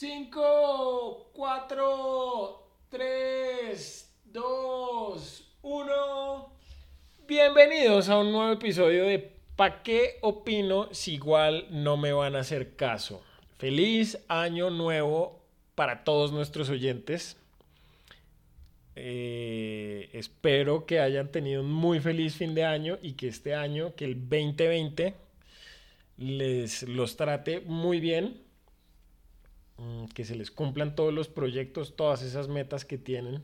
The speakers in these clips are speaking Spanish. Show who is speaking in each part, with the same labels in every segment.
Speaker 1: 5, 4, 3, 2, 1. Bienvenidos a un nuevo episodio de ¿Pa qué opino si igual no me van a hacer caso? Feliz año nuevo para todos nuestros oyentes. Eh, espero que hayan tenido un muy feliz fin de año y que este año, que el 2020, les los trate muy bien que se les cumplan todos los proyectos, todas esas metas que tienen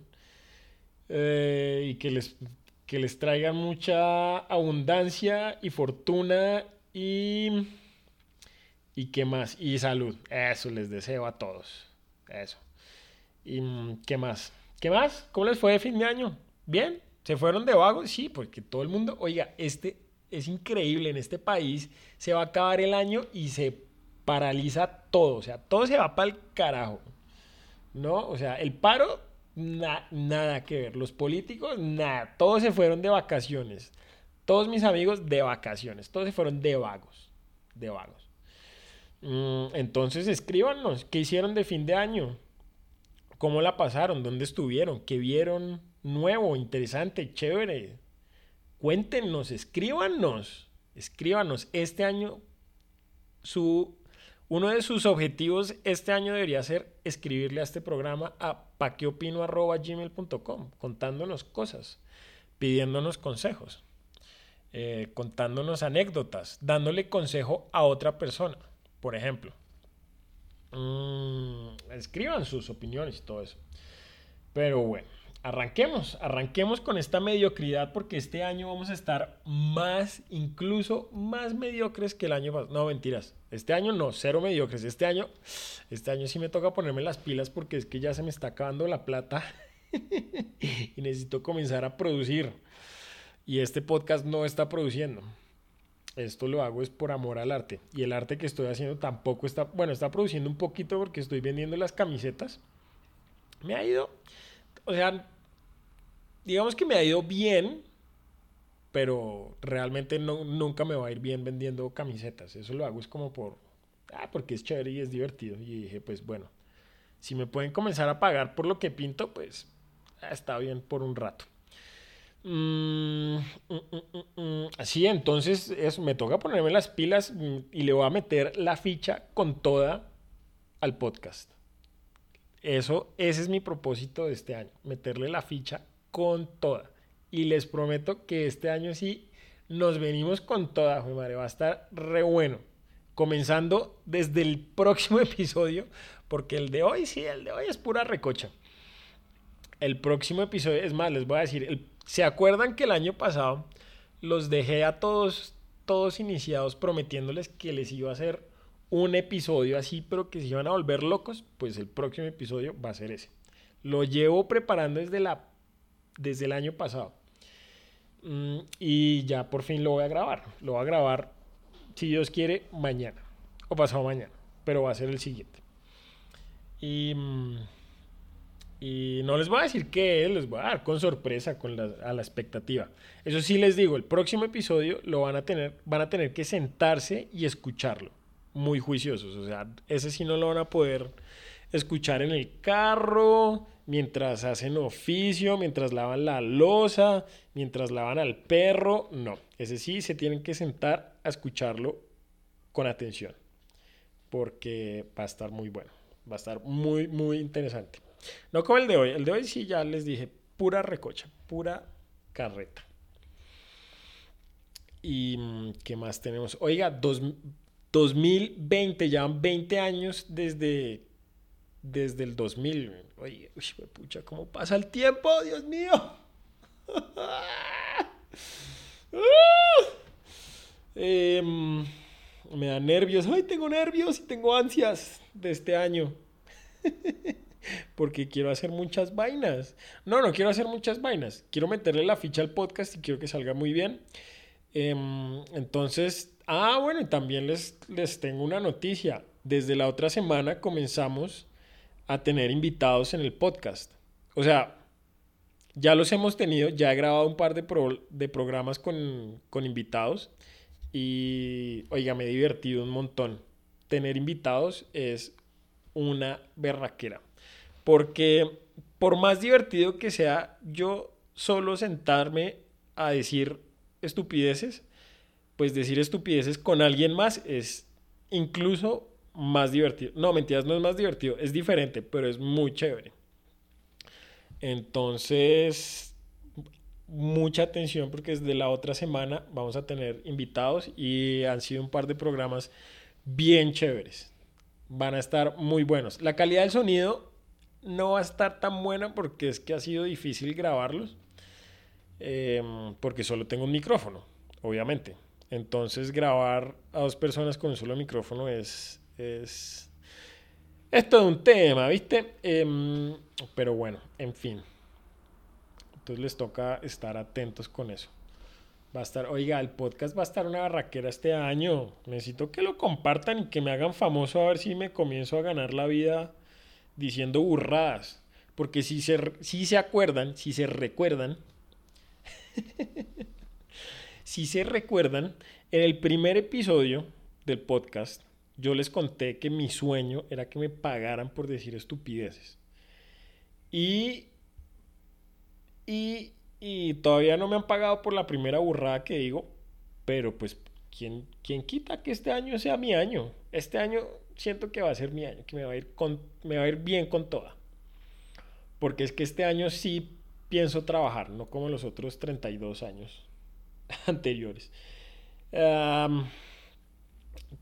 Speaker 1: eh, y que les, que les traigan mucha abundancia y fortuna y, y qué más, y salud. Eso les deseo a todos. Eso. ¿Y mm, qué más? ¿Qué más? ¿Cómo les fue de fin de año? ¿Bien? ¿Se fueron de vagos? Sí, porque todo el mundo, oiga, este es increíble, en este país se va a acabar el año y se paraliza todo, o sea, todo se va para el carajo, ¿no? O sea, el paro, nada que ver, los políticos, nada, todos se fueron de vacaciones, todos mis amigos de vacaciones, todos se fueron de vagos, de vagos. Mm, entonces escríbanos, ¿qué hicieron de fin de año? ¿Cómo la pasaron? ¿Dónde estuvieron? ¿Qué vieron nuevo, interesante, chévere? Cuéntenos, escríbanos, escríbanos. Este año su uno de sus objetivos este año debería ser escribirle a este programa a paqueopino.gmail.com, contándonos cosas, pidiéndonos consejos, eh, contándonos anécdotas, dándole consejo a otra persona, por ejemplo. Mm, escriban sus opiniones y todo eso. Pero bueno, arranquemos, arranquemos con esta mediocridad porque este año vamos a estar más, incluso más mediocres que el año pasado. No, mentiras. Este año no, cero mediocres. Este año, este año sí me toca ponerme las pilas porque es que ya se me está acabando la plata y necesito comenzar a producir. Y este podcast no está produciendo. Esto lo hago es por amor al arte. Y el arte que estoy haciendo tampoco está, bueno, está produciendo un poquito porque estoy vendiendo las camisetas. Me ha ido, o sea, digamos que me ha ido bien, pero realmente no, nunca me va a ir bien vendiendo camisetas. Eso lo hago es como por, ah, porque es chévere y es divertido. Y dije, pues bueno, si me pueden comenzar a pagar por lo que pinto, pues ah, está bien por un rato. Mm, mm, mm, así, entonces eso, me toca ponerme las pilas y le voy a meter la ficha con toda al podcast. Eso, ese es mi propósito de este año, meterle la ficha con toda. Y les prometo que este año sí nos venimos con toda, madre, va a estar re bueno. Comenzando desde el próximo episodio, porque el de hoy sí, el de hoy es pura recocha. El próximo episodio, es más, les voy a decir, ¿se acuerdan que el año pasado los dejé a todos, todos iniciados prometiéndoles que les iba a hacer un episodio así, pero que se iban a volver locos? Pues el próximo episodio va a ser ese. Lo llevo preparando desde la desde el año pasado. Mm, y ya por fin lo voy a grabar. Lo voy a grabar, si Dios quiere, mañana o pasado mañana, pero va a ser el siguiente. Y, mm, y no les voy a decir qué les voy a dar con sorpresa, con a la expectativa. Eso sí les digo, el próximo episodio lo van a tener, van a tener que sentarse y escucharlo, muy juiciosos. O sea, ese sí no lo van a poder escuchar en el carro, mientras hacen oficio, mientras lavan la losa, mientras lavan al perro. No, ese sí se tienen que sentar a escucharlo con atención, porque va a estar muy bueno, va a estar muy, muy interesante. No como el de hoy, el de hoy sí ya les dije, pura recocha, pura carreta. ¿Y mm, qué más tenemos? Oiga, dos, 2020, ya van 20 años desde desde el 2000. Oye, uy, pucha, ¿cómo pasa el tiempo? Dios mío. Em, me da nervios. Ay, tengo nervios y tengo ansias de este año. Porque quiero hacer muchas vainas. No, no quiero hacer muchas vainas. Quiero meterle la ficha al podcast y quiero que salga muy bien. Em, entonces, ah, bueno, y también les, les tengo una noticia. Desde la otra semana comenzamos a tener invitados en el podcast. O sea, ya los hemos tenido, ya he grabado un par de, de programas con, con, invitados y, oiga, me he divertido un montón. Tener invitados es una berraquera. Porque por más divertido que sea, yo solo sentarme a decir estupideces, pues decir estupideces con alguien más es incluso más divertido. No, mentiras, no es más divertido, es diferente, pero es muy chévere. Entonces, mucha atención porque desde la otra semana vamos a tener invitados y han sido un par de programas bien chéveres. Van a estar muy buenos. La calidad del sonido no va a estar tan buena porque es que ha sido difícil grabarlos. Em, porque solo tengo un micrófono, obviamente. Entonces grabar a dos personas con un solo micrófono es, es, es todo un tema, ¿viste? Em, pero bueno, en fin. Entonces les toca estar atentos con eso. Va a estar, oiga, el podcast va a estar una barraquera este año. Necesito que lo compartan y que me hagan famoso a ver si me comienzo a ganar la vida diciendo burradas. Porque si se, si se acuerdan, si se recuerdan, si se recuerdan, en el primer episodio del podcast, yo les conté que mi sueño era que me pagaran por decir estupideces. Y y, todavía no me han pagado por la primera burrada que digo, pero pues, ¿quién, ¿quién quita que este año sea mi año? Este año siento que va a ser mi año, que me va a ir, con, me va a ir bien con toda. Porque es que este año sí pienso trabajar, no como los otros 32 años anteriores.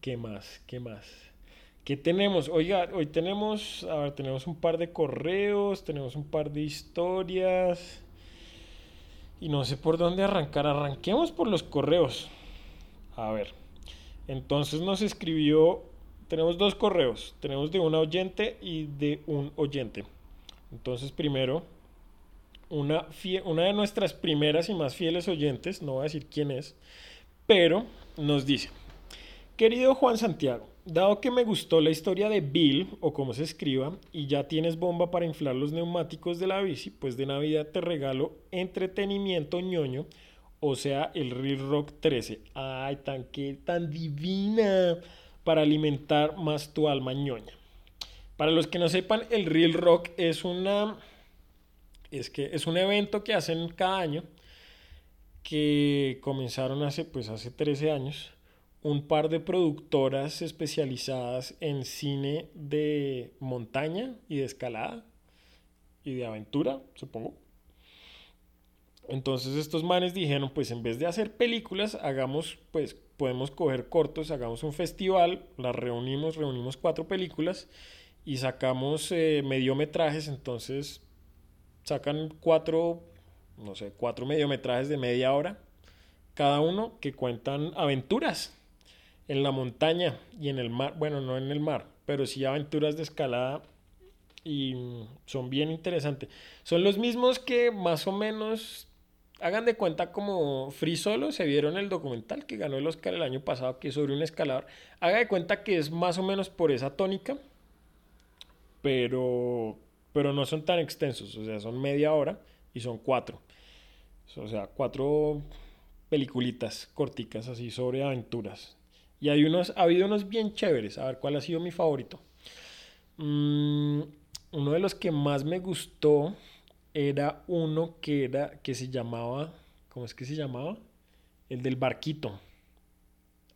Speaker 1: ¿Qué más? ¿Qué más? ¿Qué tenemos? Oiga, hoy tenemos, a ver, tenemos un par de correos, tenemos un par de historias. Y no sé por dónde arrancar. Arranquemos por los correos. A ver. Entonces nos escribió. Tenemos dos correos. Tenemos de una oyente y de un oyente. Entonces, primero, una, una de nuestras primeras y más fieles oyentes, no voy a decir quién es, pero nos dice: Querido Juan Santiago, Dado que me gustó la historia de Bill, o como se escriba, y ya tienes bomba para inflar los neumáticos de la bici, pues de Navidad te regalo entretenimiento ñoño, o sea, el Real Rock 13. ¡Ay, tan tan divina! Para alimentar más tu alma ñoña. Para los que no sepan, el Real Rock es una. Es que es un evento que hacen cada año. Que comenzaron hace, pues, hace 13 años un par de productoras especializadas en cine de montaña y de escalada y de aventura, supongo. Entonces estos manes dijeron, pues en vez de hacer películas, hagamos, pues podemos coger cortos, hagamos un festival, las reunimos, reunimos cuatro películas y sacamos eh, mediometrajes, entonces sacan cuatro, no sé, cuatro mediometrajes de media hora cada uno que cuentan aventuras en la montaña y en el mar, bueno, no en el mar, pero sí aventuras de escalada y son bien interesantes. Son los mismos que más o menos hagan de cuenta como Free Solo, se vieron el documental que ganó el Oscar el año pasado, que es sobre un escalador. Haga de cuenta que es más o menos por esa tónica, pero, pero no son tan extensos, o sea, son media hora y son cuatro. O sea, cuatro peliculitas corticas así sobre aventuras. Y hay unos, ha habido unos bien chéveres. A ver, ¿cuál ha sido mi favorito? Mm, uno de los que más me gustó era uno que era, que se llamaba, ¿cómo es que se llamaba? El del barquito.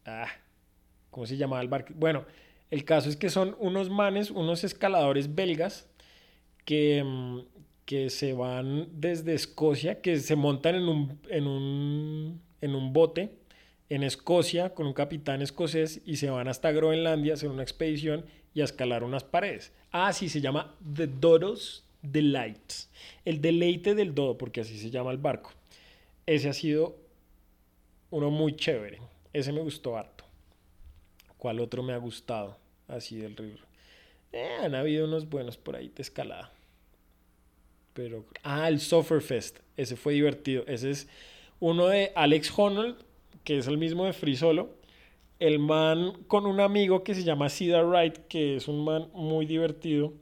Speaker 1: Ah, ¿cómo se llamaba el barquito? Bueno, el caso es que son unos manes, unos escaladores belgas que, mm, que se van desde Escocia, que se montan en un, en un, en un bote en Escocia con un capitán escocés y se van hasta Groenlandia a hacer una expedición y a escalar unas paredes. Ah, sí, se llama The Dodo's Delights. El deleite del dodo, porque así se llama el barco. Ese ha sido uno muy chévere. Ese me gustó harto. ¿Cuál otro me ha gustado? Así del río. Eh, han habido unos buenos por ahí de escalada. Pero. Ah, el Sufferfest. Ese fue divertido. Ese es uno de Alex Honnold que es el mismo de Free Solo, el man con un amigo que se llama Cedar Wright, que es un man muy divertido,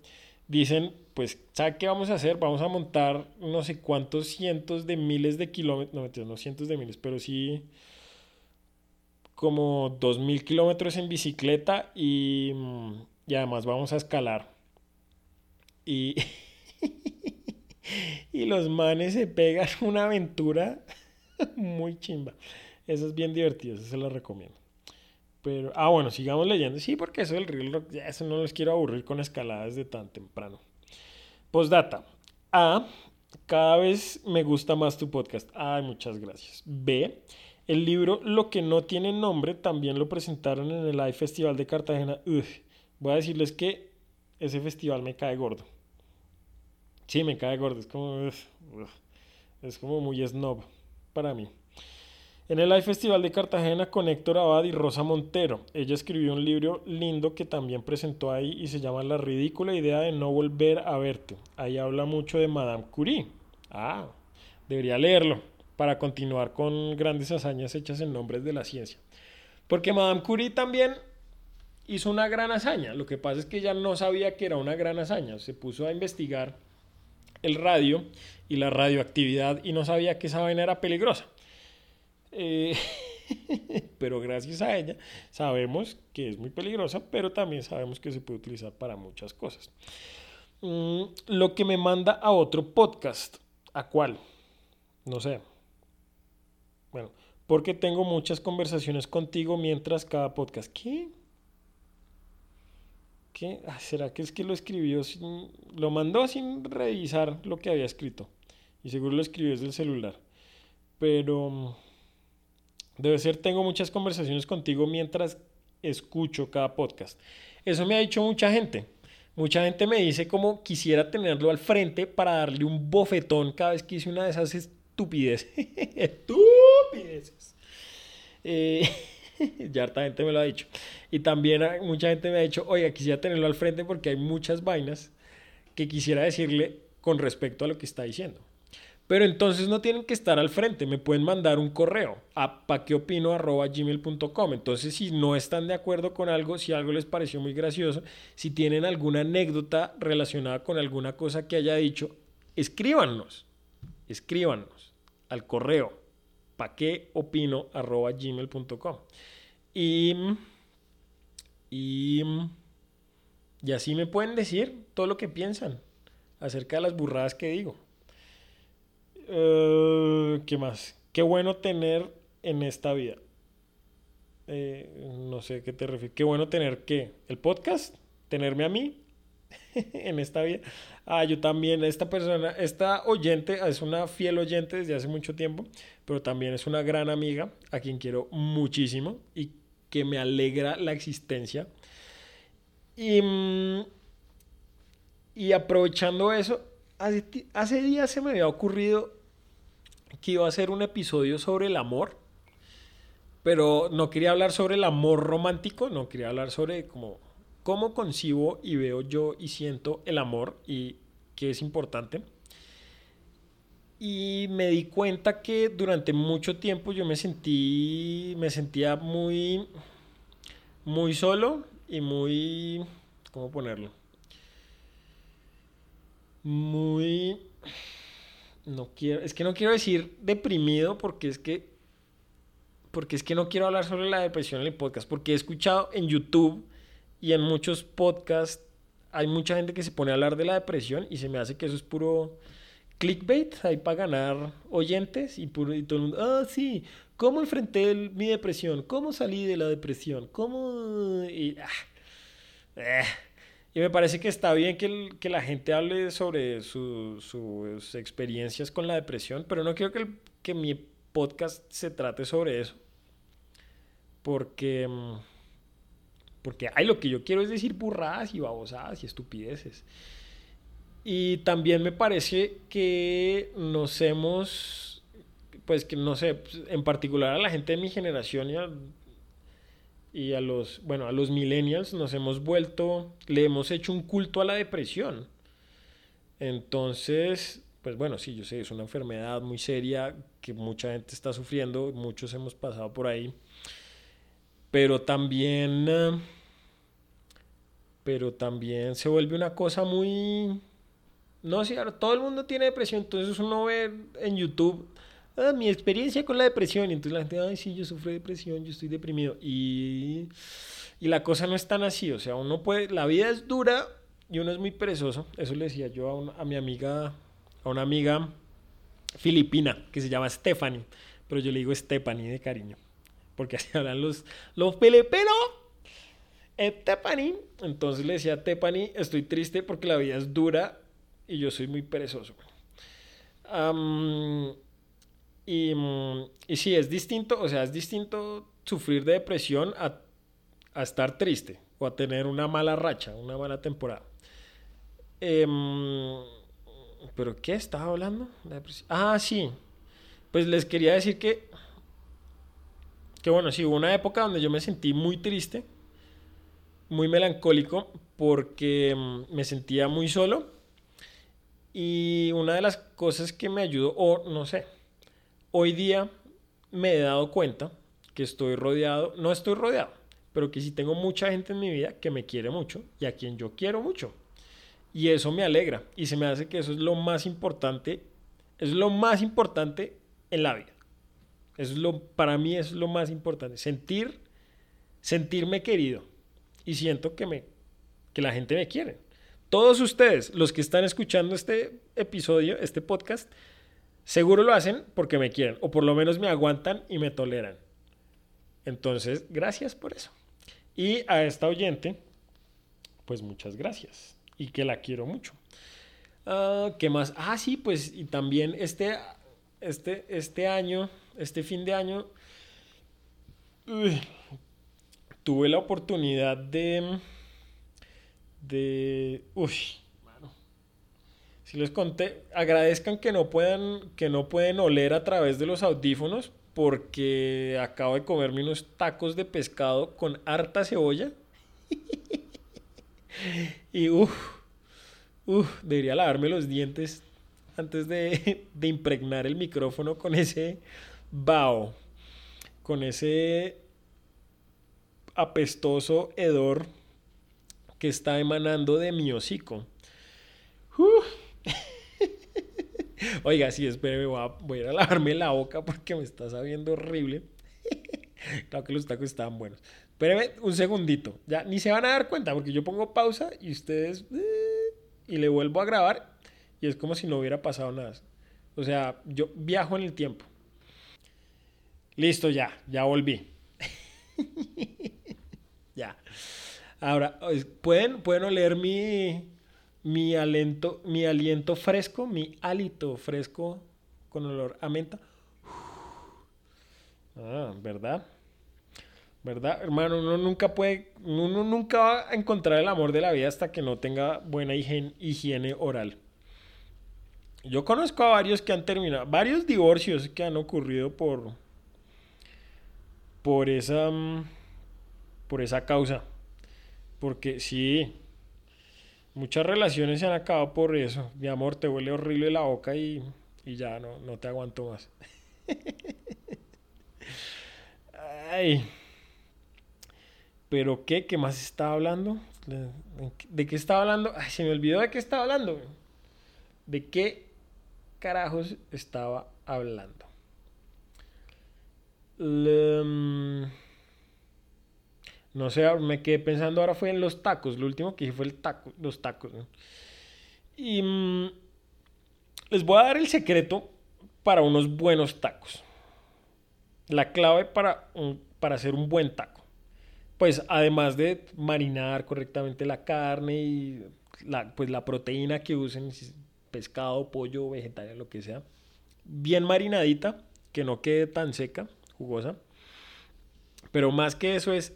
Speaker 1: dicen, pues, ¿sabe qué vamos a hacer? Vamos a montar no sé cuántos cientos de miles de kilómetros, no, no cientos de miles, pero sí como dos mil kilómetros en bicicleta y, y además vamos a escalar. Y, y los manes se pegan una aventura muy chimba. Eso es bien divertido, eso se lo recomiendo. Pero, ah, bueno, sigamos leyendo. Sí, porque eso del Real Rock, ya eso no les quiero aburrir con escaladas de tan temprano. Postdata. A. Cada vez me gusta más tu podcast. Ay, muchas gracias. B. El libro Lo que no tiene nombre también lo presentaron en el Live Festival de Cartagena. voy a decirles que ese festival me cae gordo. Sí, me cae gordo. Es como, es como muy snob para mí. En el Live Festival de Cartagena con Héctor Abad y Rosa Montero. Ella escribió un libro lindo que también presentó ahí y se llama La ridícula idea de no volver a verte. Ahí habla mucho de Madame Curie. Ah, debería leerlo para continuar con grandes hazañas hechas en nombres de la ciencia. Porque Madame Curie también hizo una gran hazaña. Lo que pasa es que ella no sabía que era una gran hazaña. Se puso a investigar el radio y la radioactividad y no sabía que esa vaina era peligrosa. Eh, pero gracias a ella sabemos que es muy peligrosa, pero también sabemos que se puede utilizar para muchas cosas. Mm, lo que me manda a otro podcast. ¿A cuál? No sé. Bueno, porque tengo muchas conversaciones contigo mientras cada podcast. ¿Qué? ¿Qué? Ah, ¿Será que es que lo escribió sin... lo mandó sin revisar lo que había escrito? Y seguro lo escribió desde el celular. Pero Debe ser, tengo muchas conversaciones contigo mientras escucho cada podcast. Eso me ha dicho mucha gente. Mucha gente me dice como quisiera tenerlo al frente para darle un bofetón cada vez que hice una de esas estupideces. estupideces. Eh, ya harta gente me lo ha dicho. Y también mucha gente me ha dicho, oiga, quisiera tenerlo al frente porque hay muchas vainas que quisiera decirle con respecto a lo que está diciendo. Pero entonces no tienen que estar al frente, me pueden mandar un correo a paqueopino.gmail.com. Entonces, si no están de acuerdo con algo, si algo les pareció muy gracioso, si tienen alguna anécdota relacionada con alguna cosa que haya dicho, escríbanos, escríbanos al correo paqueopino.gmail.com. Y, y, y así me pueden decir todo lo que piensan acerca de las burradas que digo. Eh, ¿Qué más? Qué bueno tener en esta vida. Eh, no sé qué te refieres. Qué bueno tener qué? El podcast, tenerme a mí en esta vida. Ah, yo también, esta persona, esta oyente es una fiel oyente desde hace mucho tiempo, pero también es una gran amiga a quien quiero muchísimo y que me alegra la existencia. Y, mm, y aprovechando eso, Hace, días se me había ocurrido que iba a hacer un episodio sobre el amor, pero no quería hablar sobre el amor romántico, no quería hablar sobre cómo, cómo concibo y veo yo y siento el amor y qué es importante. Y me di cuenta que durante mucho tiempo yo me sentí, me sentía muy, muy solo y muy, ¿cómo ponerlo? muy... No quiero, es que no quiero decir deprimido porque es que porque es que no quiero hablar sobre la depresión en el podcast, porque he escuchado en YouTube y en muchos podcasts hay mucha gente que se pone a hablar de la depresión y se me hace que eso es puro clickbait ahí para ganar oyentes y, puro, y todo el mundo, ah, sí, ¿cómo enfrenté mi depresión? ¿Cómo salí de la depresión? ¿Cómo...? Y, ah, eh, y me parece que está bien que, que la gente hable sobre sus experiencias con la depresión, pero no quiero que, que mi podcast se trate sobre eso. Porque, mm, porque ay, lo que yo quiero es decir burradas y babosadas y estupideces. Y también me parece que nos hemos, pues que no sé, en particular a la gente de mi generación y a y a los, bueno, a los millennials nos hemos vuelto, le hemos hecho un culto a la depresión. Entonces, pues bueno, sí, yo sé, es una enfermedad muy seria que mucha gente está sufriendo, muchos hemos pasado por ahí, pero también, pero también se vuelve una cosa muy, no sé, todo el mundo tiene depresión, entonces uno ve en YouTube ah, mi experiencia con la depresión. Y entonces la gente, ay, sí, yo sufro de depresión, yo estoy deprimido. Y, y la cosa no es tan así. O sea, uno puede, la vida es dura y uno es muy perezoso. Eso le decía yo a, a mi amiga, a una amiga filipina que se llama Stephanie. Pero yo le digo Stephanie de cariño. Porque así hablan los, los filipinos. Stephanie. Entonces le decía a Stephanie, estoy triste porque la vida es dura y yo soy muy perezoso. Y, mm, y sí, es distinto, o sea, es distinto sufrir de depresión a, a estar triste o a tener una mala racha, una mala temporada. Em, ¿Pero qué estaba hablando? Ah, sí. Pues les quería decir que, que bueno, sí, hubo una época donde yo me sentí muy triste, muy melancólico, porque mm, me sentía muy solo y una de las cosas que me ayudó, o no sé, hoy día me he dado cuenta que estoy rodeado, no estoy rodeado, pero que sí tengo mucha gente en mi vida que me quiere mucho y a quien yo quiero mucho. Y eso me alegra y se me hace que eso es lo más importante, es lo más importante en la vida. es lo, para mí es lo más importante, sentir, sentirme querido y siento que, me, que la gente me quiere. Todos ustedes, los que están escuchando este episodio, este podcast, seguro lo hacen porque me quieren, o por lo menos me aguantan y me toleran. Entonces, gracias por eso. Y a esta oyente, pues muchas gracias. Y que la quiero mucho. Ah, ¿Qué más? Ah, sí, pues y también este, este, este año, este fin de año, tuve la oportunidad de de... Uy, Si les conté, agradezcan que no, puedan, que no pueden oler a través de los audífonos porque acabo de comerme unos tacos de pescado con harta cebolla. y uff, uff, debería lavarme los dientes antes de, de impregnar el micrófono con ese bao, con ese apestoso hedor que está emanando de mi hocico. Oiga, sí, a, voy a ir a lavarme la boca porque me está sabiendo horrible. claro que los tacos estaban buenos. Espéreme un segundito. Ya ni se van a dar cuenta porque yo pongo pausa y ustedes. Eh, y le vuelvo a grabar y es como si no hubiera pasado nada. O sea, yo viajo en el tiempo. Listo, ya, ya volví. ya. Ahora, ¿pueden, pueden oler mi, mi, aliento, mi aliento fresco, mi hálito fresco con olor a menta? Ah, ¿verdad? ¿Verdad? Hermano, uno nunca puede, uno nunca va a encontrar el amor de la vida hasta que no tenga buena higiene, oral. Yo conozco a varios que han terminado, varios divorcios que han ocurrido por, por esa, mm, por esa causa. Porque sí, muchas relaciones se han acabado por eso. Mi amor, te huele horrible la boca y, ya no, no te aguanto más. Ay. ¿Pero qué? ¿Qué más estaba hablando? ¿De qué estaba hablando? Ay, se me olvidó de qué estaba hablando. ¿De qué carajos estaba hablando? Mm, no sé, me quedé pensando ahora fue en los tacos. Lo último que dije fue el taco, los tacos. Y mm, les voy a dar el secreto para unos buenos tacos. La clave para, para hacer un buen taco. Pues además de marinar correctamente la carne y la, pues la proteína que usen, pescado, pollo, vegetariano, lo que sea. Bien marinadita, que no quede tan seca, jugosa. Pero más que eso es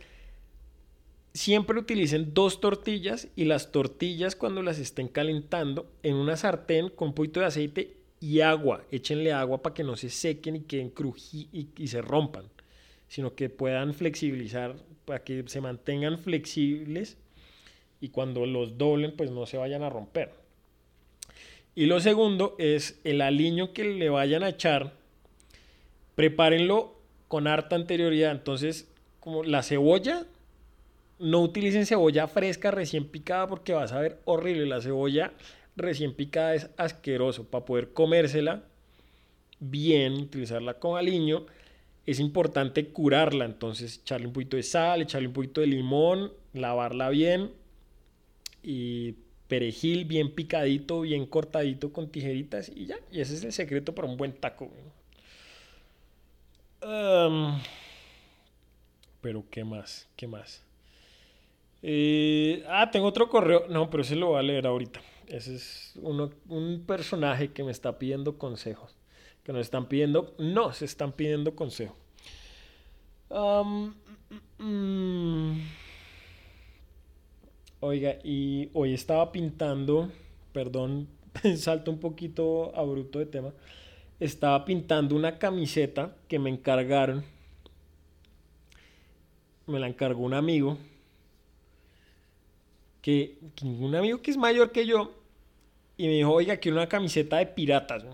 Speaker 1: siempre utilicen dos tortillas y las tortillas cuando las estén calentando en una sartén con un poquito de aceite y agua. Échenle agua para que no se sequen y queden crují y, se rompan, sino que puedan flexibilizar, para que se mantengan flexibles y cuando los doblen pues no se vayan a romper. Y lo segundo es el aliño que le vayan a echar, prepárenlo con harta anterioridad. Entonces, como la cebolla no utilicen cebolla fresca recién picada porque vas a ver horrible. La cebolla recién picada es asqueroso. Para poder comérsela bien, utilizarla con aliño, es importante curarla. Entonces, echarle un poquito de sal, echarle un poquito de limón, lavarla bien y perejil bien picadito, bien cortadito con tijeritas y ya. Y ese es el secreto para un buen taco. pero, ¿qué más? ¿Qué más? Eh, ah, tengo otro correo. No, pero ese lo voy a leer ahorita. Ese es uno, un personaje que me está pidiendo consejos. Que nos están pidiendo. No, se están pidiendo consejo. Mm, mm. Oiga, y hoy estaba pintando. Perdón, salto un poquito a bruto de tema. Estaba pintando una camiseta que me encargaron. Me la encargó un amigo que, un amigo que es mayor que yo y me dijo, oiga, quiero una camiseta de piratas.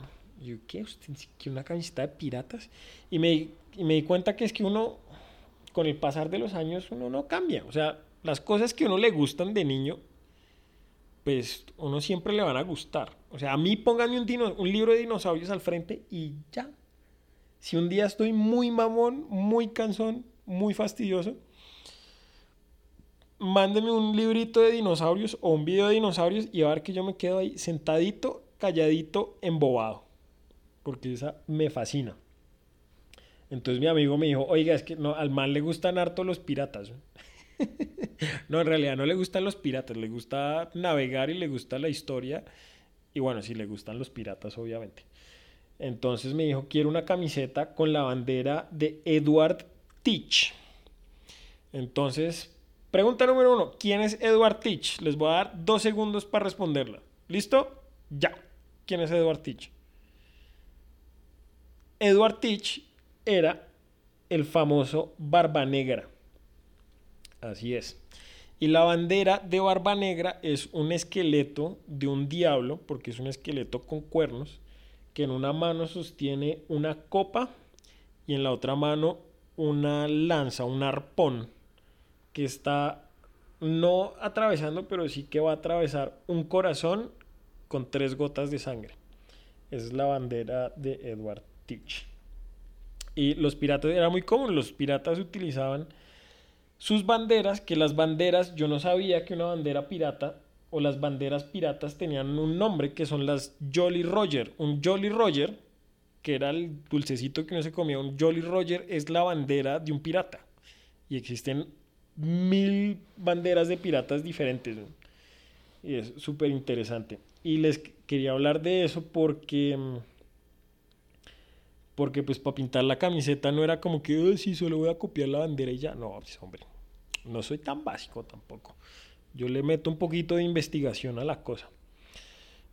Speaker 1: Y yo, ¿qué? ¿Usted quiere una camiseta de piratas? Y me, y me di cuenta que es que uno, con el pasar de los años, uno no cambia. O sea, las cosas que a uno le gustan de niño, pues uno siempre le van a gustar. O sea, a mí pónganme un, un libro de dinosaurios al frente y ya. Si un día estoy muy mamón, muy cansón, muy fastidioso, mándeme un librito de dinosaurios o un video de dinosaurios y a ver que yo me quedo ahí sentadito, calladito, embobado. Porque esa me fascina. Entonces mi amigo me dijo, oiga, es que no, al mal le gustan harto los piratas. no, en realidad no le gustan los piratas, le gusta navegar y le gusta la historia. Y bueno, sí le gustan los piratas, obviamente. Entonces me dijo, quiero una camiseta con la bandera de Edward Teach. Entonces Pregunta número uno, ¿quién es Edward Teach? Les voy a dar dos segundos para responderla. ¿Listo? Ya. ¿Quién es Edward Teach? Edward Teach era el famoso Barba Negra. Así es. Y la bandera de Barba Negra es un esqueleto de un diablo, porque es un esqueleto con cuernos, que en una mano sostiene una copa y en la otra mano una lanza, un arpón que está no atravesando, pero sí que va a atravesar un corazón con tres gotas de sangre. Esa es la bandera de Edward Teach. Y los piratas era muy común, los piratas utilizaban sus banderas, que las banderas, yo no sabía que una bandera pirata o las banderas piratas tenían un nombre que son las Jolly Roger. Un Jolly Roger, que era el dulcecito que no se comía, un Jolly Roger es la bandera de un pirata. Y existen mil banderas de piratas diferentes. Y es súper interesante. Y les quería hablar de eso porque... Porque pues para pintar la camiseta no era como que, si solo voy a copiar la bandera y ya. No, pues, hombre, no soy tan básico tampoco. Yo le meto un poquito de investigación a la cosa.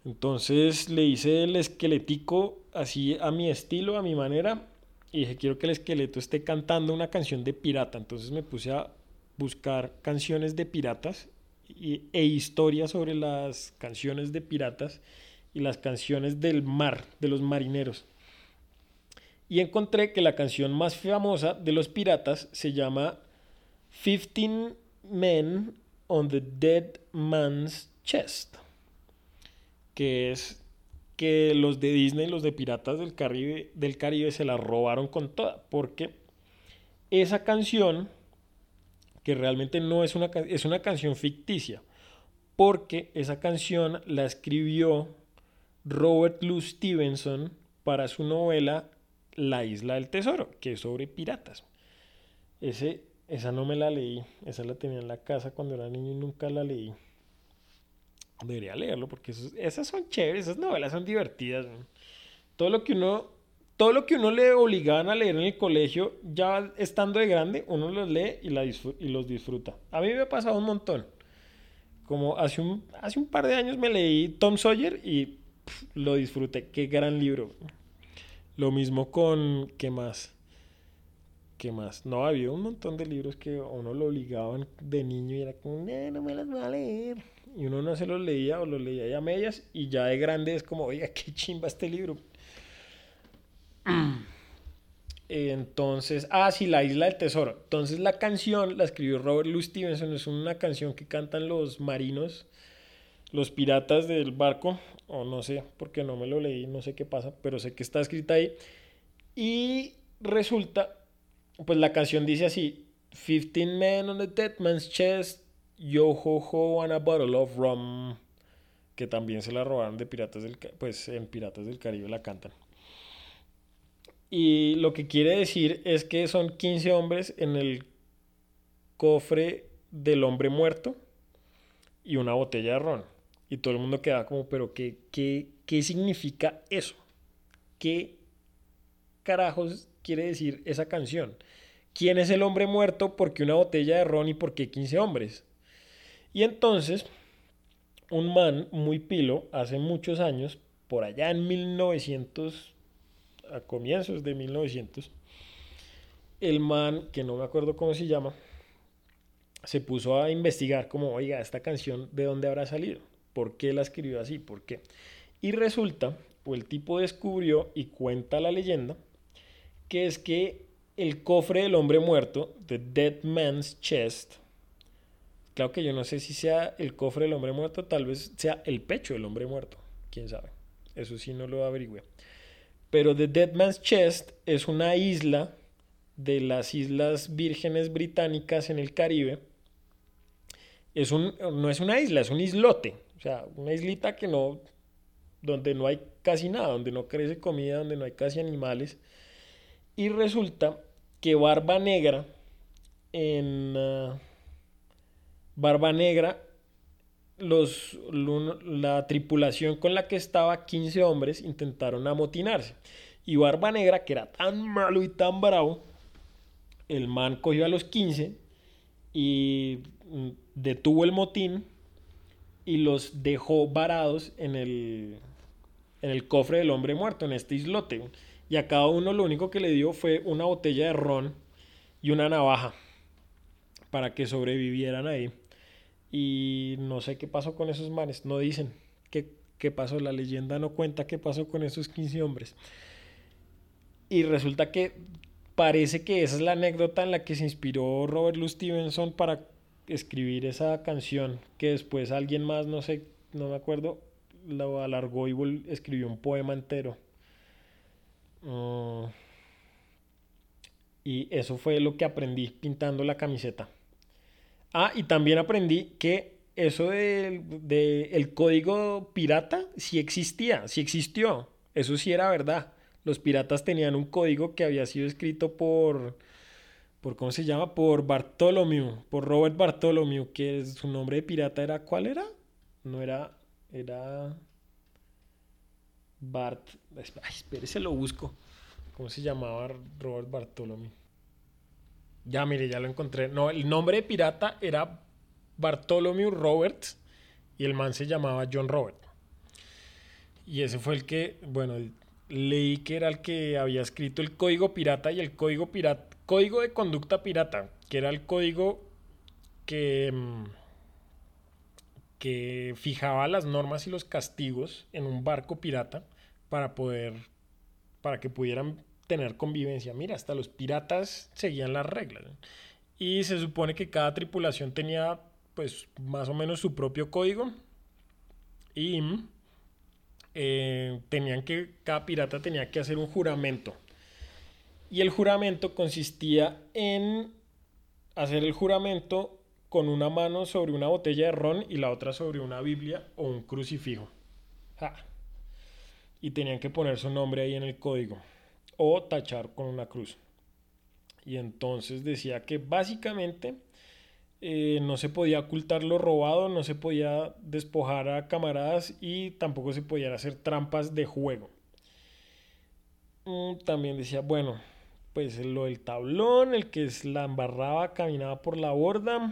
Speaker 1: Entonces le hice el esqueletico así a mi estilo, a mi manera. Y dije, quiero que el esqueleto esté cantando una canción de pirata. Entonces me puse a buscar canciones de piratas e historias sobre las canciones de piratas y las canciones del mar, de los marineros. Y encontré que la canción más famosa de los piratas se llama Fifteen Men on the Dead Man's Chest, que es que los de Disney, los de Piratas del Caribe, del Caribe se la robaron con toda, porque esa canción que realmente no es una, es una canción ficticia, porque esa canción la escribió Robert Louis Stevenson para su novela La isla del tesoro, que es sobre piratas. Ese, esa no me la leí, esa la tenía en la casa cuando era niño y nunca la leí. Debería leerlo porque esas son chéveres, esas novelas son divertidas. Todo lo que uno todo lo que uno le obligaban a leer en el colegio, ya estando de grande, uno los lee y, los disfruta. A mí me ha pasado un montón. Como hace un, par de años me leí Tom Sawyer y lo disfruté. Qué gran libro. Lo mismo con, ¿qué más? ¿Qué más? No, había un montón de libros que a uno lo obligaban de niño y era como, no me los voy a leer. Y uno no se los leía o los leía ya medias y ya de grande es como, oiga, qué chimba este libro. Entonces, ah, sí, La Isla del Tesoro. Entonces la canción la escribió Robert Louis Stevenson, es una canción que cantan los marinos los piratas del barco, o no sé, porque no me lo leí, no sé qué pasa, pero sé que está escrita ahí. Y resulta, pues la canción dice así, 15 men on the dead man's chest, yo ho ho and a bottle of rum, que también se la robaron de Piratas del pues en Piratas del Caribe la cantan. Y lo que quiere decir es que son 15 hombres en el cofre del hombre muerto y una botella de ron. Y todo el mundo queda como, pero ¿qué, qué, qué significa eso? ¿Qué carajos quiere decir esa canción? ¿Quién es el hombre muerto? ¿Por qué una botella de ron y por qué 15 hombres? Y entonces, un man muy pilo, hace muchos años, por allá en 1900, a comienzos de 1900, el man, que no me acuerdo cómo se llama, se puso a investigar como, oiga, esta canción, ¿de dónde habrá salido? ¿Por qué la escribió así? ¿Por qué? Y resulta, o el tipo descubrió y cuenta la leyenda, que es que el cofre del hombre muerto, The Dead Man's Chest, claro que yo no sé si sea el cofre del hombre muerto, tal vez sea el pecho del hombre muerto, quién sabe, eso sí no lo averigüé. Pero The Dead Man's Chest es una isla de las Islas Vírgenes Británicas en el Caribe. Es un, no es una isla, es un islote. O sea, una islita que no, donde no hay casi nada, donde no crece comida, donde no hay casi animales. Y resulta que Barba Negra, en uh, Barba Negra, los, la tripulación con la que estaba, 15 hombres, intentaron amotinarse. Y Barba Negra, que era tan malo y tan bravo, el man cogió a los 15 y mm, detuvo el motín y los dejó varados en el, en el cofre del hombre muerto, en este islote. Y a cada uno lo único que le dio fue una botella de ron y una navaja para que sobrevivieran ahí. Y no sé qué pasó con esos manes, no dicen qué, qué pasó, la leyenda no cuenta qué pasó con esos 15 hombres. Y resulta que parece que esa es la anécdota en la que se inspiró Robert Louis Stevenson para escribir esa canción que después alguien más, no sé, no me acuerdo, lo alargó y escribió un poema entero. Mm. y eso fue lo que aprendí pintando la camiseta. Ah, y también aprendí que eso del de el código pirata sí existía, sí existió. Eso sí era verdad. Los piratas tenían un código que había sido escrito por por ¿cómo se llama? Por Bartholomew, por Robert Bartholomew, que su nombre de pirata era, ¿cuál era? No era, era Bart, ay, espérese, lo busco. ¿Cómo se llamaba Robert Bartholomew? Ya, mire, ya lo encontré. No, el nombre de pirata era Bartholomew Roberts y el man se llamaba John Robert. Y ese fue el que, bueno, leí que era el que había escrito el código pirata y el código pirata Código de conducta pirata, que era el código que, mm, que fijaba las normas y los castigos en un barco pirata para poder, para que pudieran tener convivencia. Mira, hasta los piratas seguían las reglas. Y se supone que cada tripulación tenía pues más o menos su propio código y eh, tenían que, cada pirata tenía que hacer un juramento y el juramento consistía en hacer el juramento con una mano sobre una botella de ron y la otra sobre una Biblia o un crucifijo. Y tenían que poner su nombre ahí en el código o tachar con una cruz. Y entonces decía que básicamente eh, no se podía ocultar lo robado, no se podía despojar a camaradas y tampoco se podían hacer trampas de juego. Mm, también decía, bueno, pues lo del tablón, el que la embarraba caminaba por la borda,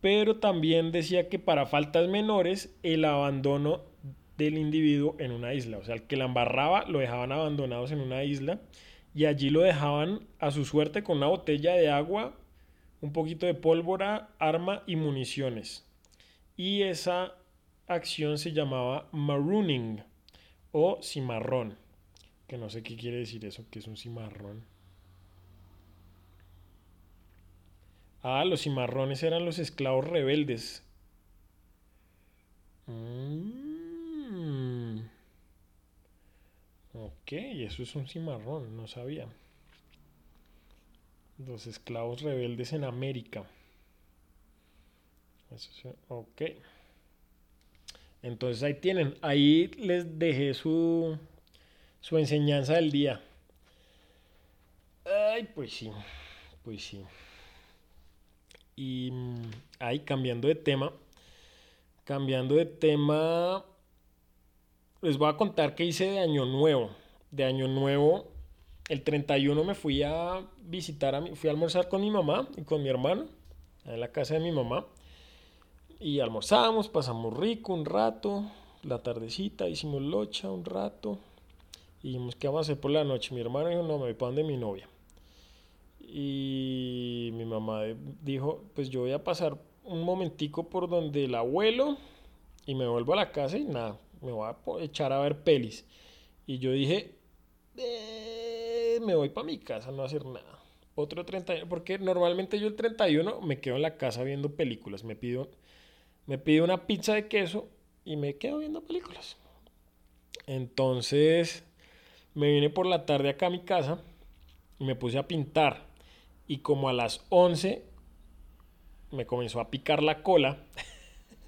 Speaker 1: pero también decía que para faltas menores el abandono del individuo en una isla, o sea, el que la embarraba lo dejaban abandonados en una isla y allí lo dejaban a su suerte con una botella de agua, un poquito de pólvora, arma y municiones. Y esa acción se llamaba marooning o cimarrón que no sé qué quiere decir eso, que es un cimarrón. Ah, los cimarrones eran los esclavos rebeldes. ¿Qué? Y eso es un cimarrón, no sabía. Los esclavos rebeldes en América. ok. Entonces ahí tienen. Ahí les dejé su, su enseñanza del día. Ay, pues sí. Pues sí. Y mm, ahí cambiando de tema. Cambiando de tema. Les voy a contar qué hice de año nuevo. De año nuevo el 31 me fui a visitar, a mi, fui a almorzar con mi mamá y con mi hermano, en la casa de mi mamá. Y almorzamos, pasamos rico un rato, la tardecita, hicimos locha un rato. Y dijimos, ¿qué vamos a hacer por la noche? Mi hermano dijo, no, me voy para donde mi novia. Y mi mamá dijo, pues yo voy a pasar un momentico por donde el abuelo y me vuelvo a la casa y nada, me voy a echar a ver pelis. Y yo dije, eh, me voy para mi casa, no hacer nada. Otro 31, porque normalmente yo el 31 me quedo en la casa viendo películas. Me pido, me pido una pizza de queso y me quedo viendo películas. Entonces me vine por la tarde acá a mi casa y me puse a pintar. Y como a las 11 me comenzó a picar la cola.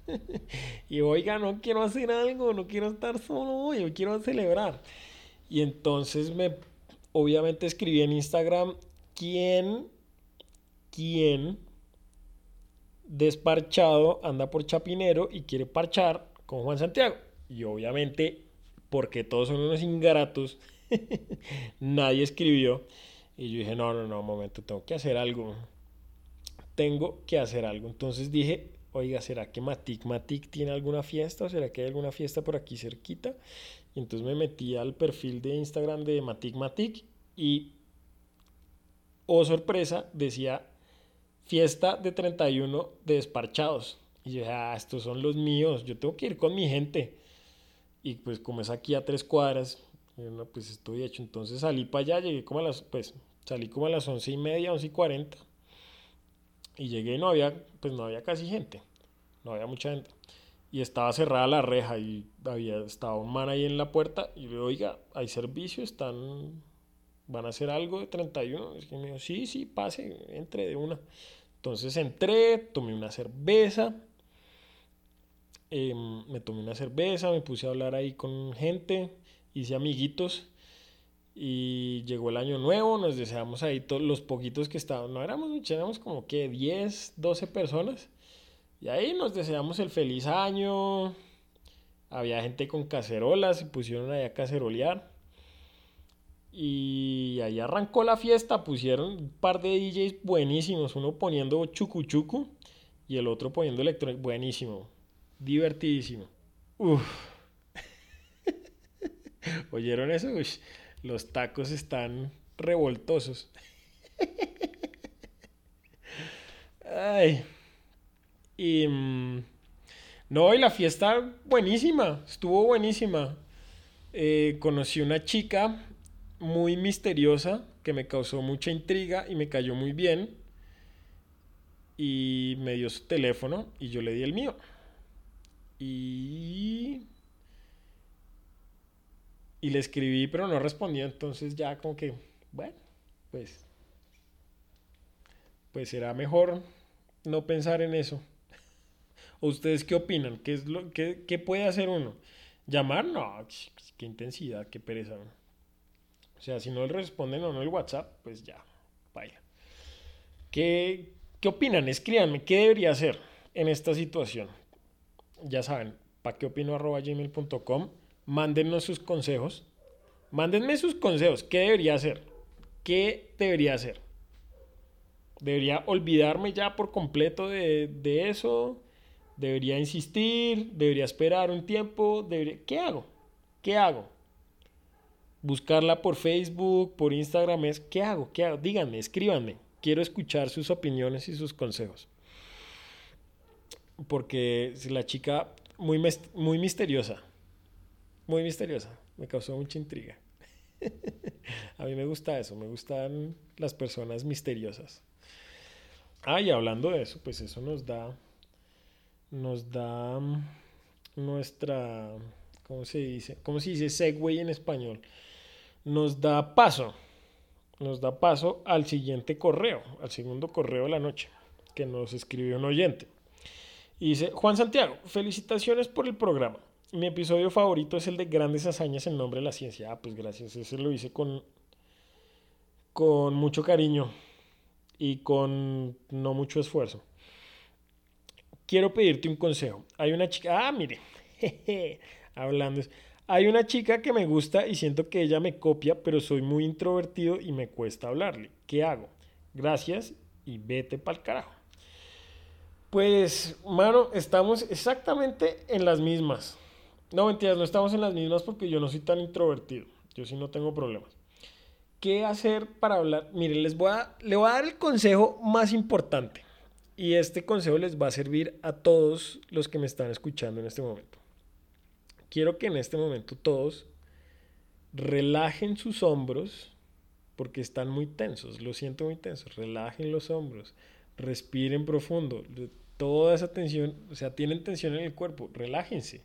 Speaker 1: y oiga, no quiero hacer algo, no quiero estar solo yo quiero celebrar. Y entonces me, obviamente escribí en Instagram, ¿quién, quién desparchado anda por Chapinero y quiere parchar con Juan Santiago? Y obviamente, porque todos son unos ingratos, nadie escribió. Y yo dije, no, no, no, un momento, tengo que hacer algo. Tengo que hacer algo. Entonces dije, oiga, ¿será que Matic Matic tiene alguna fiesta? ¿O será que hay alguna fiesta por aquí cerquita? Y entonces me metí al perfil de Instagram de Matic Matic y, oh sorpresa, decía fiesta de 31 de desparchados. Y yo dije, ah, estos son los míos, yo tengo que ir con mi gente. Y pues como es aquí a tres cuadras, pues estoy hecho. Entonces salí para allá, llegué como a las, pues salí como a las once y media, once y cuarenta. Y llegué y no había, pues no había casi gente. No había mucha gente y estaba cerrada la reja y había estaba un man ahí en la puerta y le digo, oiga, hay servicio, están, van a hacer algo de 31. Es que me dijo, sí, sí, pase, entre de una. Entonces entré, tomé una cerveza, em, me tomé una cerveza, me puse a hablar ahí con gente, hice amiguitos y llegó el año nuevo, nos deseamos ahí todos los poquitos que estaban, no éramos muchos, éramos como que 10, 12 personas y ahí nos deseamos el feliz año. Había gente con cacerolas, se pusieron ahí a cacerolear. Y ahí arrancó la fiesta, pusieron un par de DJs buenísimos, uno poniendo chucu chucu y el otro poniendo electrónico, buenísimo, divertidísimo. Uf. ¿Oyeron eso? los tacos están revoltosos. Ay. Y mm, no, y la fiesta buenísima, estuvo buenísima. Eh, conocí una chica muy misteriosa que me causó mucha intriga y me cayó muy bien. Y me dio su teléfono y yo le di el mío. Y... Y le escribí, pero no respondió. Entonces ya como que, bueno, pues... Pues será mejor no pensar en eso. ¿Ustedes qué opinan? ¿Qué, es lo, qué, qué puede hacer uno? ¿Llamar? No, qué intensidad, qué pereza. O sea, si no le responden o no el WhatsApp, pues ya, vaya. ¿Qué, ¿Qué opinan? Escríbanme, ¿qué debería hacer en esta situación? Ya saben, para qué opino. Mándennos sus consejos. Mándenme sus consejos. ¿Qué debería hacer? ¿Qué debería hacer? ¿Debería olvidarme ya por completo de, de eso? Debería insistir, debería esperar un tiempo, debería... ¿qué hago? ¿Qué hago? Buscarla por Facebook, por Instagram, es ¿qué hago? ¿Qué hago? Díganme, escríbanme. Quiero escuchar sus opiniones y sus consejos. Porque la chica muy, muy misteriosa, muy misteriosa, me causó mucha intriga. A mí me gusta eso, me gustan las personas misteriosas. Ah, y hablando de eso, pues eso nos da nos da nuestra, ¿cómo se dice? ¿Cómo se dice segue en español? nos da paso, nos da paso al siguiente correo, al segundo correo de la noche, que nos escribió un oyente. Y dice, Juan Santiago, felicitaciones por el programa. Mi episodio favorito es el de grandes hazañas en nombre de la ciencia. Ah, pues gracias, ese lo hice con, con mucho cariño y con no mucho esfuerzo. Quiero pedirte un consejo. Hay una chica, ah, mire, hablando, hay una chica que me gusta y siento que ella me copia, pero soy muy introvertido y me cuesta hablarle. ¿Qué hago? Gracias y vete pa'l carajo. Pues, mano, estamos exactamente en las mismas. No, mentiras, no estamos en las mismas porque yo no soy tan introvertido. Yo sí no tengo problemas. ¿Qué hacer para hablar? Miren, les voy a, le voy a dar el consejo más importante. Y este consejo les va a servir a todos los que me están escuchando en este momento. Quiero que en este momento todos relajen sus hombros porque están muy tensos. Lo siento muy tensos. Relajen los hombros. Respiren profundo. Toda esa tensión, o sea, tienen tensión en el cuerpo. Relájense.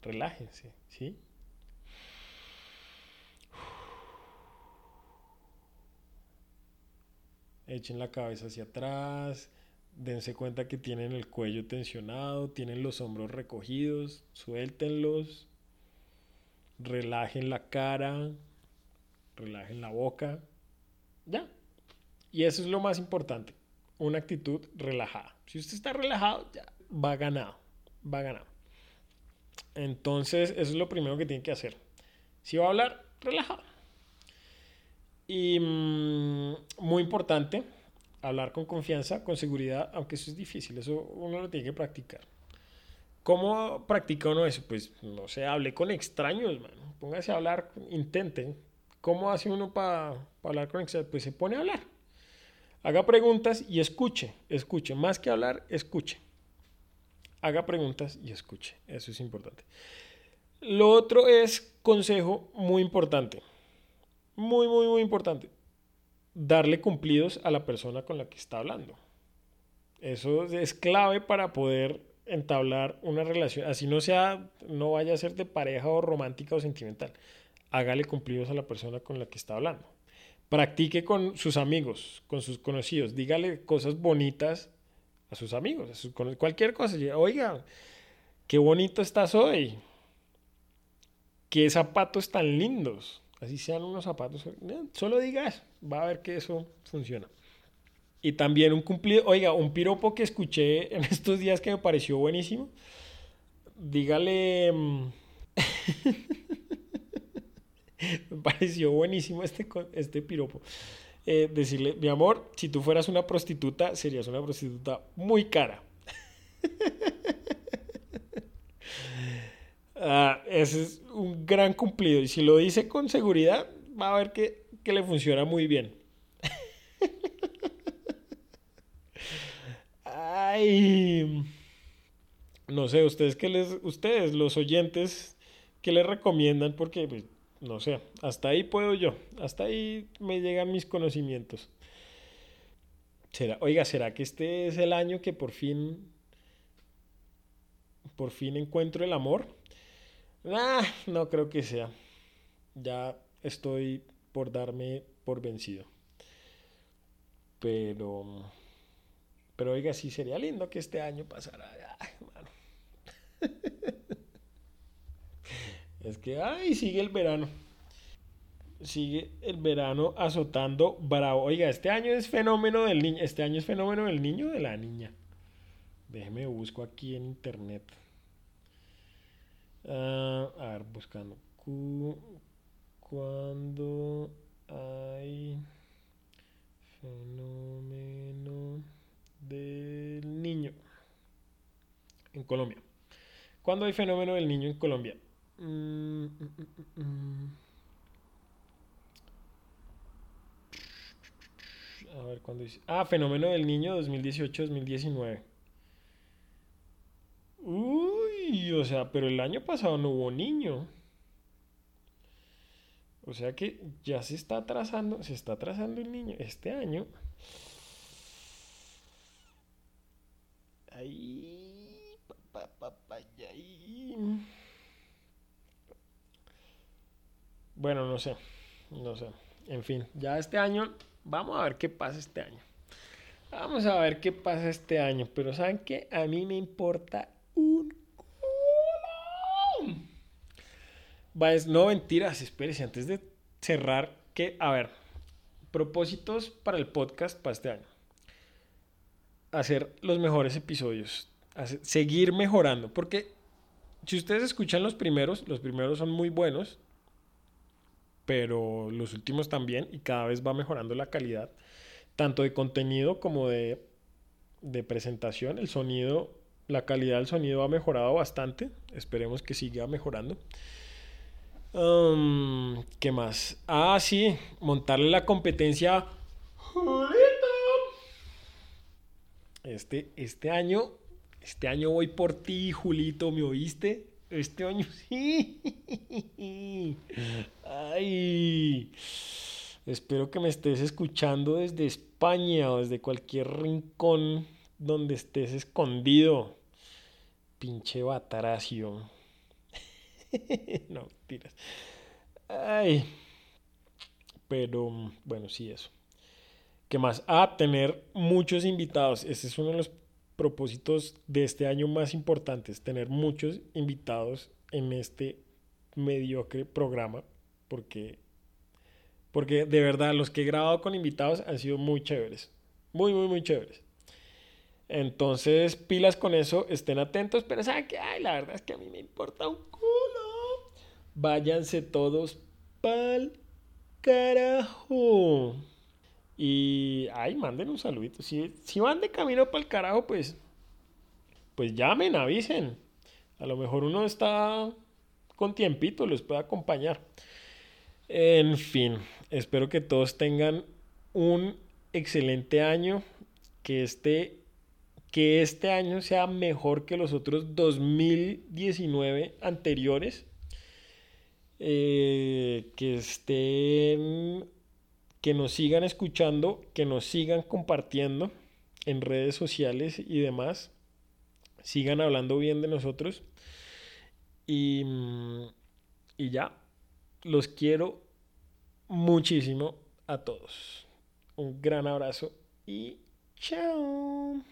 Speaker 1: Relájense, ¿sí? Echen la cabeza hacia atrás, dense cuenta que tienen el cuello tensionado, tienen los hombros recogidos, suéltenlos, relajen la cara, relajen la boca, ya. Y eso es lo más importante, una actitud relajada. Si usted está relajado, ya va ganado, va ganado. Entonces, eso es lo primero que tiene que hacer. Si va a hablar, relajado. Y mm, muy importante, hablar con confianza, con seguridad, aunque eso es difícil, eso uno lo tiene que practicar. ¿Cómo practica uno eso? Pues no sé, hable con extraños, man. Póngase a hablar, intente. ¿Cómo hace uno para hablar con extraños? Pues se pone a hablar. Haga preguntas y escuche, escuche. Más que hablar, escuche haga preguntas y escuche. Eso es importante. Lo otro es consejo muy importante. Muy, muy, muy importante. Darle cumplidos a la persona con la que está hablando. Eso es clave para poder entablar una relación. Así no sea, no vaya a ser de pareja o romántica o sentimental. Hágale cumplidos a la persona con la que está hablando. Practique con sus amigos, con sus conocidos. Dígale cosas bonitas a sus amigos, con cualquier cosa. Oiga, qué bonito estás hoy. Qué zapatos tan lindos. Así sean unos zapatos. Eh, solo digas, va a ver que eso funciona. Y también un cumplido, oiga, un piropo que escuché en estos días que me pareció buenísimo. Dígale... Mm, me pareció buenísimo este, este piropo. Eh, decirle, mi amor, si tú fueras una prostituta, serías una prostituta muy cara. Ah, ese es un gran cumplido. Y si lo dice con seguridad, va a ver que, que le funciona muy bien. Ay. No sé, ustedes qué les, ustedes, los oyentes, ¿qué les recomiendan? Porque pues, no sé, hasta ahí puedo yo, hasta ahí me llegan mis conocimientos. ¿Será, oiga, ¿será que este es el año que por fin, por fin encuentro el amor? Ah, no creo que sea. Ya estoy por darme por vencido. Pero, pero oiga, sí sería lindo que este año pasara. Ay, Es que, ay, sigue el verano. Sigue el verano azotando bravo. Oiga, este año es fenómeno del niño. Este año es fenómeno del niño o de la niña. Déjeme busco aquí en internet. Ah, a ver, buscando. Cuando hay fenómeno del niño en Colombia. ¿Cuándo hay fenómeno del niño en Colombia? Mm, mm, mm, A ver, ¿cuándo dice? Ah, Fenómeno del Niño 2018-2019. Uy, o sea, pero el año pasado no hubo niño. O sea que ya se está atrasando, se está atrasando el niño. Este año. Ahí. Pa, pa, pa, ahí. Bueno, no sé. no sé. En fin, ya este año, vamos a ver qué pasa este año. Vamos a ver qué pasa este año. Pero ¿saben qué? A mí me importa un culo. No mentiras, espérese, antes de cerrar, que, a ver, propósitos para el podcast para este año. Hacer los mejores episodios. seguir mejorando. Porque si ustedes escuchan los primeros, los primeros son muy buenos. Pero los últimos también. Y cada vez va mejorando la calidad tanto de contenido como de, presentación. El sonido, la calidad del sonido ha mejorado bastante. Esperemos que siga mejorando. ¿Qué más? Ah, sí, montarle la competencia. Este, este año, este año voy por ti, Julito, ¿me oíste? Este año sí. Ay. Espero que me estés escuchando desde España o desde cualquier rincón donde estés escondido. Pinche bataracio. no, tiras. Ay. Pero bueno, sí, eso. ¿Qué más? Ah, tener muchos invitados. Ese es uno de los propósitos de este año más importantes. Tener muchos invitados en este mediocre programa. Porque porque de verdad, los que he grabado con invitados han sido muy chéveres. Muy, muy, muy chéveres. Entonces, pilas con eso, estén atentos, pero ¿saben qué? Ay, la verdad es que a mí me importa un culo. Váyanse todos pa'l carajo. Y, ay, manden un saludito. Si, si van de camino pa'l carajo, pues, pues llamen, avisen. A lo mejor uno está con tiempito, les puede acompañar. En fin, espero que todos tengan un excelente año, que este, que este año sea mejor que los otros 2019 anteriores, eh, que estén, que nos sigan escuchando, que nos sigan compartiendo en redes sociales y demás, sigan hablando bien de nosotros y, y ya los quiero muchísimo a todos. Un gran abrazo y chao.